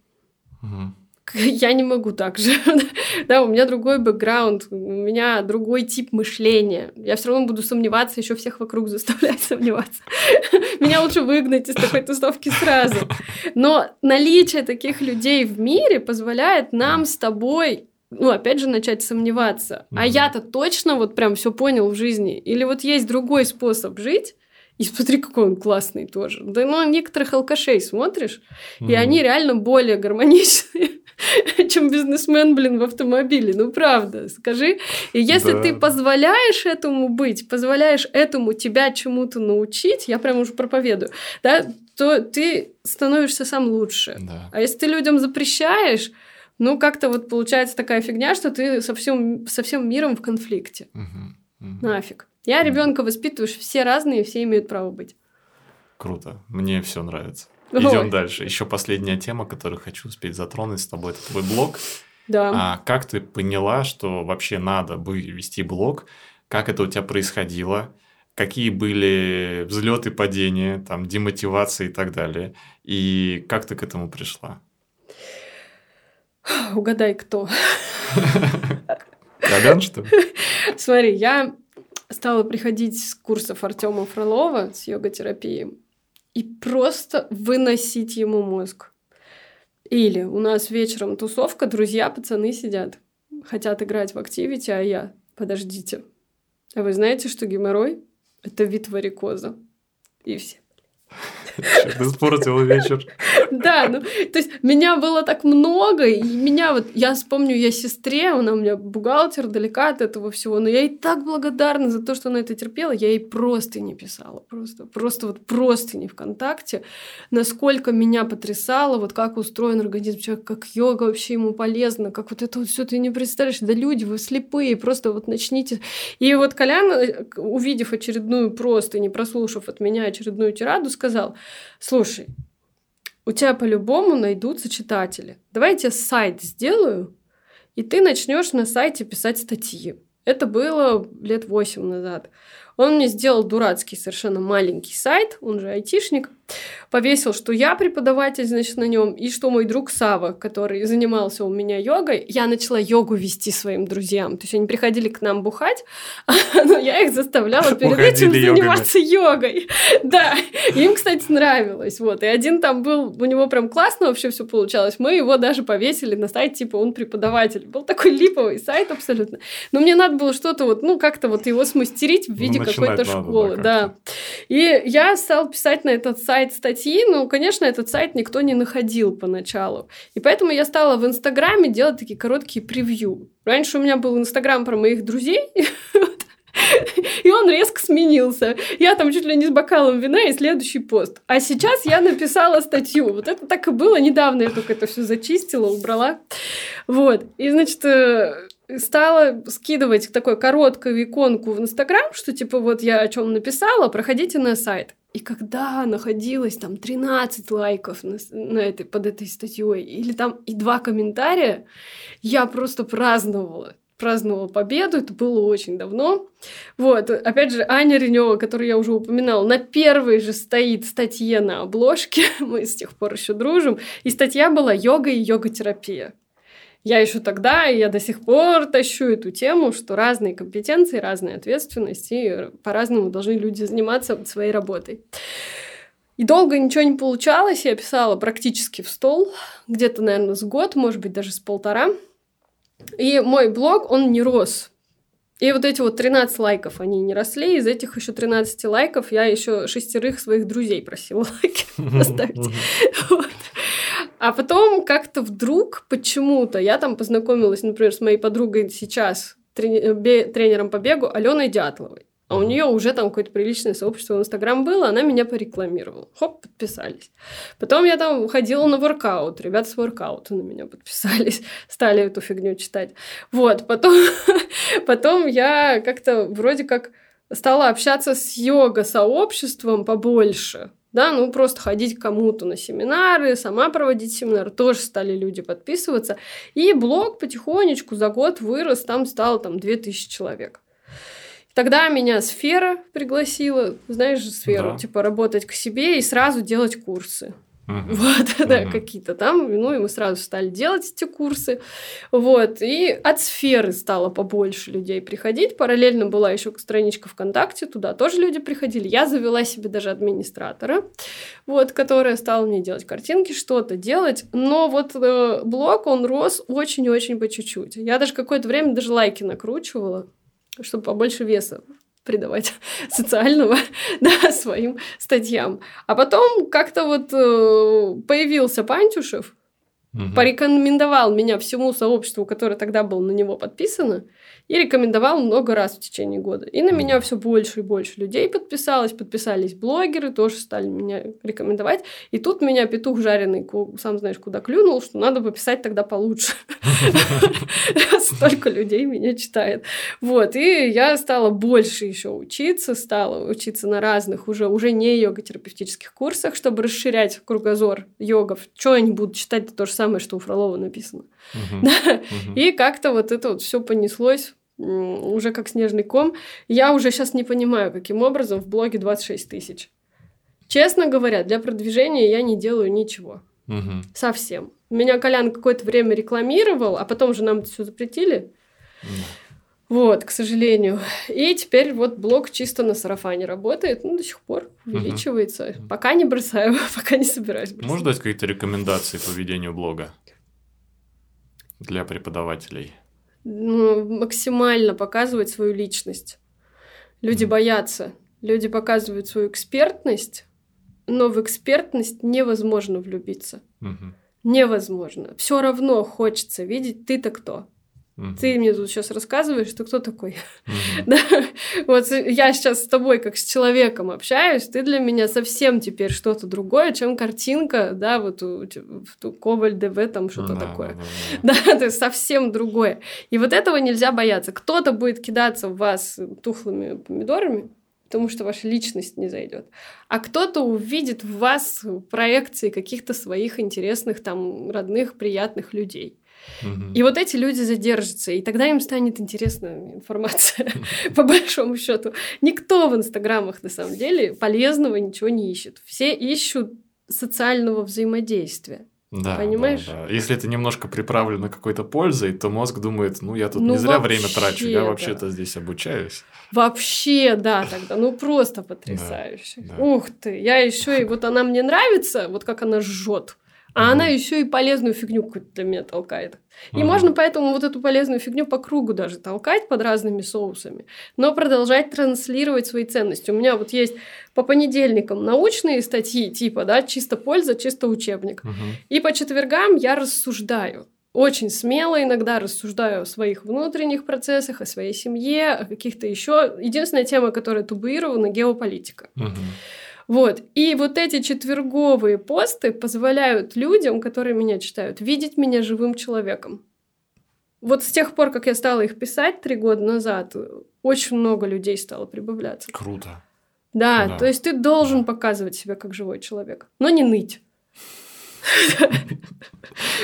Угу. Я не могу так же. да, у меня другой бэкграунд, у меня другой тип мышления. Я все равно буду сомневаться, еще всех вокруг заставлять сомневаться. Меня лучше выгнать из такой тусовки сразу. Но наличие таких людей в мире позволяет нам с тобой ну, опять же, начать сомневаться. А я-то точно вот прям все понял в жизни. Или вот есть другой способ жить, и смотри, какой он классный тоже. Да, ну, некоторых алкашей смотришь, mm-hmm. и они реально более гармоничные, чем бизнесмен, блин, в автомобиле. Ну, правда, скажи. И если да. ты позволяешь этому быть, позволяешь этому тебя чему-то научить, я прям уже проповедую, да, то ты становишься сам лучше. Да. А если ты людям запрещаешь, ну, как-то вот получается такая фигня, что ты со всем, со всем миром в конфликте. Угу, угу. Нафиг. Я ребенка воспитываю, все разные, все имеют право быть. Круто. Мне все нравится. Идем дальше. Еще последняя тема, которую хочу успеть затронуть с тобой, это твой блог. Да. А как ты поняла, что вообще надо бы вести блог? Как это у тебя происходило? Какие были взлеты, падения, там, демотивации и так далее? И как ты к этому пришла? Угадай, кто. Колян, что ли? Смотри, я стала приходить с курсов Артема Фролова с йога-терапией и просто выносить ему мозг. Или у нас вечером тусовка, друзья, пацаны сидят, хотят играть в активити, а я, подождите, а вы знаете, что геморрой – это вид варикоза? И все. Испортила вечер. Да, ну, то есть меня было так много, и меня вот, я вспомню, я сестре, она у меня бухгалтер, далека от этого всего, но я ей так благодарна за то, что она это терпела, я ей просто не писала, просто, просто вот просто не ВКонтакте, насколько меня потрясало, вот как устроен организм человека, как йога вообще ему полезно, как вот это вот все ты не представляешь, да люди, вы слепые, просто вот начните. И вот Колян, э, увидев очередную просто, не прослушав от меня очередную тираду, сказал, слушай, у тебя по-любому найдутся читатели. Давай я тебе сайт сделаю, и ты начнешь на сайте писать статьи. Это было лет восемь назад. Он мне сделал дурацкий совершенно маленький сайт, он же айтишник, повесил, что я преподаватель, значит, на нем, и что мой друг Сава, который занимался у меня йогой, я начала йогу вести своим друзьям. То есть они приходили к нам бухать, но я их заставляла перед этим заниматься йогой. Да, им, кстати, нравилось. Вот. И один там был, у него прям классно вообще все получалось. Мы его даже повесили на сайт, типа он преподаватель. Был такой липовый сайт абсолютно. Но мне надо было что-то вот, ну, как-то вот его смастерить в виде какой-то школы. Да, да. И я стал писать на этот сайт статьи, но, конечно, этот сайт никто не находил поначалу. И поэтому я стала в Инстаграме делать такие короткие превью. Раньше у меня был Инстаграм про моих друзей, И он резко сменился. Я там чуть ли не с бокалом вина и следующий пост. А сейчас я написала статью. Вот это так и было. Недавно я только это все зачистила, убрала. Вот. И, значит, э, стала скидывать такую короткую иконку в Инстаграм, что типа вот я о чем написала, проходите на сайт. И когда находилось там 13 лайков на, на этой, под этой статьей, или там и два комментария, я просто праздновала праздновала победу, это было очень давно. Вот, опять же, Аня Ренева, которую я уже упоминала, на первой же стоит статье на обложке, мы с тех пор еще дружим, и статья была «Йога и йога-терапия». Я еще тогда, и я до сих пор тащу эту тему, что разные компетенции, разная ответственность, и по-разному должны люди заниматься своей работой. И долго ничего не получалось, я писала практически в стол, где-то, наверное, с год, может быть, даже с полтора – и мой блог, он не рос. И вот эти вот 13 лайков, они не росли. Из этих еще 13 лайков я еще шестерых своих друзей просила лайки поставить. А потом как-то вдруг почему-то я там познакомилась, например, с моей подругой сейчас, тренером по бегу Аленой Дятловой. А у нее уже там какое-то приличное сообщество в Инстаграм было, она меня порекламировала. Хоп, подписались. Потом я там ходила на воркаут, ребята с воркаута на меня подписались, стали эту фигню читать. Вот, потом, потом я как-то вроде как стала общаться с йога-сообществом побольше. Да, ну просто ходить кому-то на семинары, сама проводить семинары, тоже стали люди подписываться. И блог потихонечку за год вырос, там стало там 2000 человек. Тогда меня сфера пригласила, знаешь же, сферу, да. типа работать к себе и сразу делать курсы. Uh-huh. Вот, uh-huh. да, какие-то там. Ну, и мы сразу стали делать эти курсы. Вот. И от сферы стало побольше людей приходить. Параллельно была еще страничка ВКонтакте, туда тоже люди приходили. Я завела себе даже администратора, вот, которая стала мне делать картинки, что-то делать. Но вот э, блог, он рос очень-очень по чуть-чуть. Я даже какое-то время даже лайки накручивала чтобы побольше веса придавать социального да, своим статьям. А потом как-то вот э, появился Пантюшев, угу. порекомендовал меня всему сообществу, которое тогда было на него подписано, и рекомендовал много раз в течение года. И на меня все больше и больше людей подписалось, подписались блогеры, тоже стали меня рекомендовать. И тут меня петух жареный, сам знаешь, куда клюнул, что надо пописать тогда получше. Столько людей меня читает. Вот, и я стала больше еще учиться, стала учиться на разных уже, уже не йога-терапевтических курсах, чтобы расширять кругозор йогов. Что они будут читать, то же самое, что у Фролова написано. И как-то вот это вот все понеслось уже как снежный ком. Я уже сейчас не понимаю, каким образом в блоге 26 тысяч. Честно говоря, для продвижения я не делаю ничего. Угу. Совсем. Меня Колян какое-то время рекламировал, а потом же нам это все запретили. Угу. Вот, к сожалению. И теперь вот блог чисто на сарафане работает, ну, до сих пор увеличивается. Угу. Пока не бросаю, пока не собираюсь бросать. Можешь дать какие-то рекомендации по ведению блога для преподавателей? ну, максимально показывать свою личность. Люди mm. боятся. Люди показывают свою экспертность, но в экспертность невозможно влюбиться. Mm-hmm. Невозможно. Все равно хочется видеть ты-то кто. Угу. Ты мне тут сейчас рассказываешь, ты кто такой? Угу. да? Вот я сейчас с тобой как с человеком общаюсь, ты для меня совсем теперь что-то другое, чем картинка, да, вот у, у Коваль ДВ там что-то да, такое. Да, это совсем другое. И вот этого нельзя бояться. Кто-то будет кидаться в вас тухлыми помидорами, потому что ваша личность не зайдет. А кто-то увидит в вас проекции каких-то своих интересных, там, родных, приятных людей. И вот эти люди задержатся, и тогда им станет интересна информация, по большому счету. Никто в инстаграмах на самом деле полезного ничего не ищет. Все ищут социального взаимодействия. Да, Понимаешь? Да, да. Если это немножко приправлено какой-то пользой, то мозг думает, ну я тут ну, не зря время трачу, я вообще-то здесь обучаюсь. Вообще, да, тогда, ну просто потрясающе. Да, да. Ух ты, я еще и вот она мне нравится, вот как она жжет а она еще и полезную фигню какую-то меня толкает. И можно поэтому вот эту полезную фигню по кругу даже толкать под разными соусами, но продолжать транслировать свои ценности. У меня вот есть по понедельникам научные статьи типа, да, чисто польза, чисто учебник. И по четвергам я рассуждаю очень смело иногда рассуждаю о своих внутренних процессах, о своей семье, о каких-то еще. Единственная тема, которая табуирована, геополитика. Угу. Вот. И вот эти четверговые посты позволяют людям, которые меня читают, видеть меня живым человеком. Вот с тех пор, как я стала их писать три года назад, очень много людей стало прибавляться. Круто. Да, да. то есть ты должен показывать себя как живой человек, но не ныть.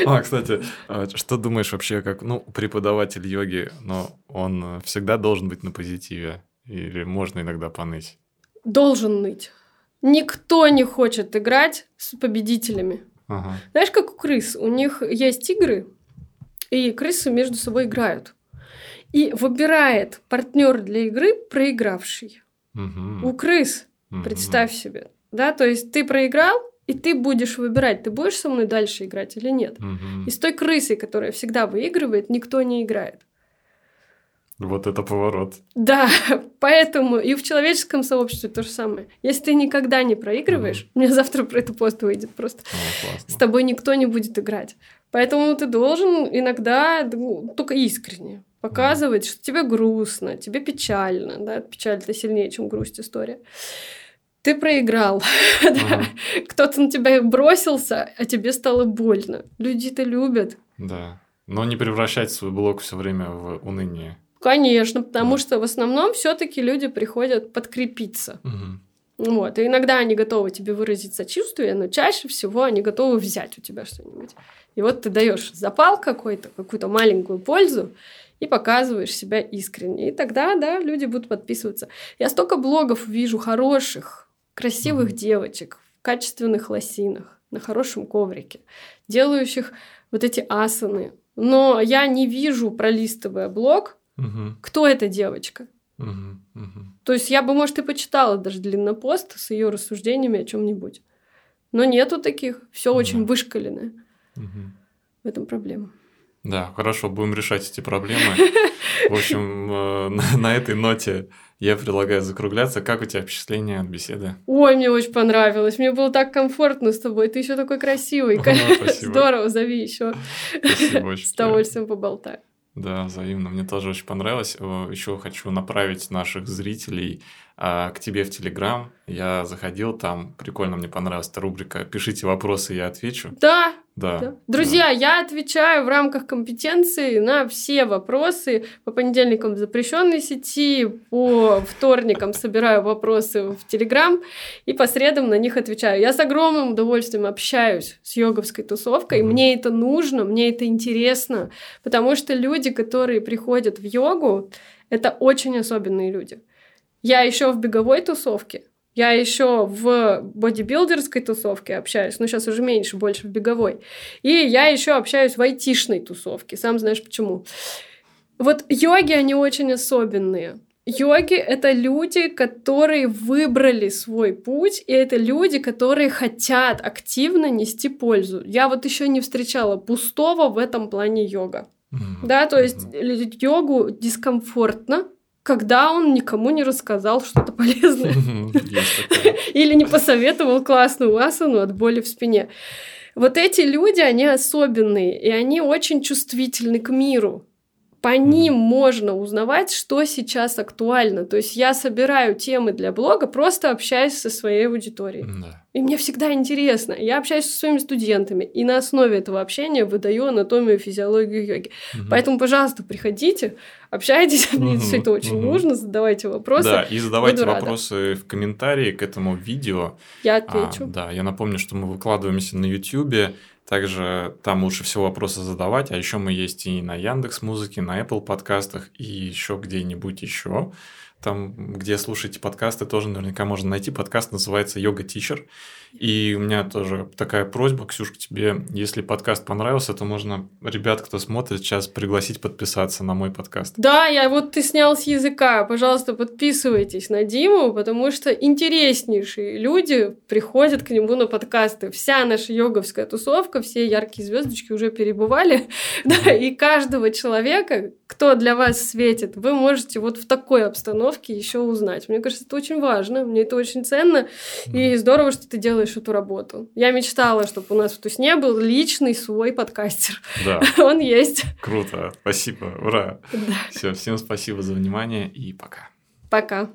А, кстати, а что думаешь вообще, как, ну, преподаватель йоги, но он всегда должен быть на позитиве? Или можно иногда поныть? Должен ныть. Никто не хочет играть с победителями. Ага. Знаешь, как у крыс? У них есть игры, и крысы между собой играют. И выбирает партнер для игры проигравший. Угу. У крыс, угу. представь себе. Да, то есть ты проиграл, и ты будешь выбирать, ты будешь со мной дальше играть или нет. Угу. И с той крысой, которая всегда выигрывает, никто не играет. Вот это поворот. Да, поэтому и в человеческом сообществе то же самое. Если ты никогда не проигрываешь, mm у меня завтра про это пост выйдет просто. О, с тобой никто не будет играть. Поэтому ты должен иногда ну, только искренне показывать, mm что тебе грустно, тебе печально. Да? Печаль это сильнее, чем грусть история. Ты проиграл. mm Кто-то на тебя бросился, а тебе стало больно. Люди это любят. Да. Но не превращать свой блог все время в уныние. Конечно, потому да. что в основном все-таки люди приходят подкрепиться. Угу. Вот. И иногда они готовы тебе выразить сочувствие, но чаще всего они готовы взять у тебя что-нибудь. И вот ты даешь запал какой-то, какую-то маленькую пользу, и показываешь себя искренне. И тогда, да, люди будут подписываться. Я столько блогов вижу хороших, красивых mm девочек в качественных лосинах, на хорошем коврике, делающих вот эти асаны. Но я не вижу, пролистывая блог, Угу. Кто эта девочка? Угу, угу. То есть я бы, может, и почитала даже длиннопост с ее рассуждениями о чем-нибудь. Но нету таких. Все да. очень вышкаленное. Угу. В этом проблема. Да, хорошо, будем решать эти проблемы. В общем, э, на этой ноте я предлагаю закругляться. Как у тебя впечатление от беседы? Ой, мне очень понравилось. Мне было так комфортно с тобой. Ты еще такой красивый. Здорово, зови еще. С удовольствием поболтаю. Да, взаимно. Мне тоже очень понравилось. Еще хочу направить наших зрителей а, к тебе в Телеграм. Я заходил там, прикольно мне понравилась эта рубрика «Пишите вопросы, я отвечу». Да, да. да. Друзья, да. я отвечаю в рамках компетенции на все вопросы. По понедельникам в запрещенной сети, по вторникам собираю вопросы в Телеграм и по средам на них отвечаю. Я с огромным удовольствием общаюсь с йоговской тусовкой. Мне это нужно, мне это интересно, потому что люди, которые приходят в йогу, это очень особенные люди. Я еще в беговой тусовке, я еще в бодибилдерской тусовке общаюсь, но сейчас уже меньше, больше в беговой. И я еще общаюсь в айтишной тусовке, сам знаешь почему. Вот йоги, они очень особенные. Йоги — это люди, которые выбрали свой путь, и это люди, которые хотят активно нести пользу. Я вот еще не встречала пустого в этом плане йога. Mm-hmm. Да, то есть mm-hmm. йогу дискомфортно, когда он никому не рассказал что-то полезное. Или не посоветовал классную асану от боли в спине. Вот эти люди, они особенные, и они очень чувствительны к миру. По ним можно узнавать, что сейчас актуально. То есть я собираю темы для блога, просто общаясь со своей аудиторией. Да. И мне всегда интересно. Я общаюсь со своими студентами, и на основе этого общения выдаю анатомию, физиологию йоги. Угу. Поэтому, пожалуйста, приходите, общайтесь, мне угу, все это очень угу. нужно, задавайте вопросы. Да, и задавайте Буду вопросы рада. в комментарии к этому видео. Я отвечу. А, да, я напомню, что мы выкладываемся на YouTube. Также там лучше всего вопросы задавать, а еще мы есть и на Яндекс Музыке, на Apple подкастах и еще где-нибудь еще. там, где слушаете подкасты, тоже наверняка можно найти. Подкаст называется «Йога Тичер». И у меня тоже такая просьба, Ксюш, к тебе. Если подкаст понравился, то можно ребят, кто смотрит, сейчас пригласить подписаться на мой подкаст. Да, я вот ты снял с языка. Пожалуйста, подписывайтесь на Диму, потому что интереснейшие люди приходят к нему на подкасты. Вся наша йоговская тусовка, все яркие звездочки уже перебывали. Да, и каждого человека, кто для вас светит, вы можете вот в такой обстановке еще узнать. Мне кажется, это очень важно, мне это очень ценно. И здорово, что ты делаешь эту работу. Я мечтала, чтобы у нас в Тусне был личный свой подкастер. Да. Он есть. Круто. Спасибо. Ура. Да. Все, всем спасибо за внимание и пока. Пока.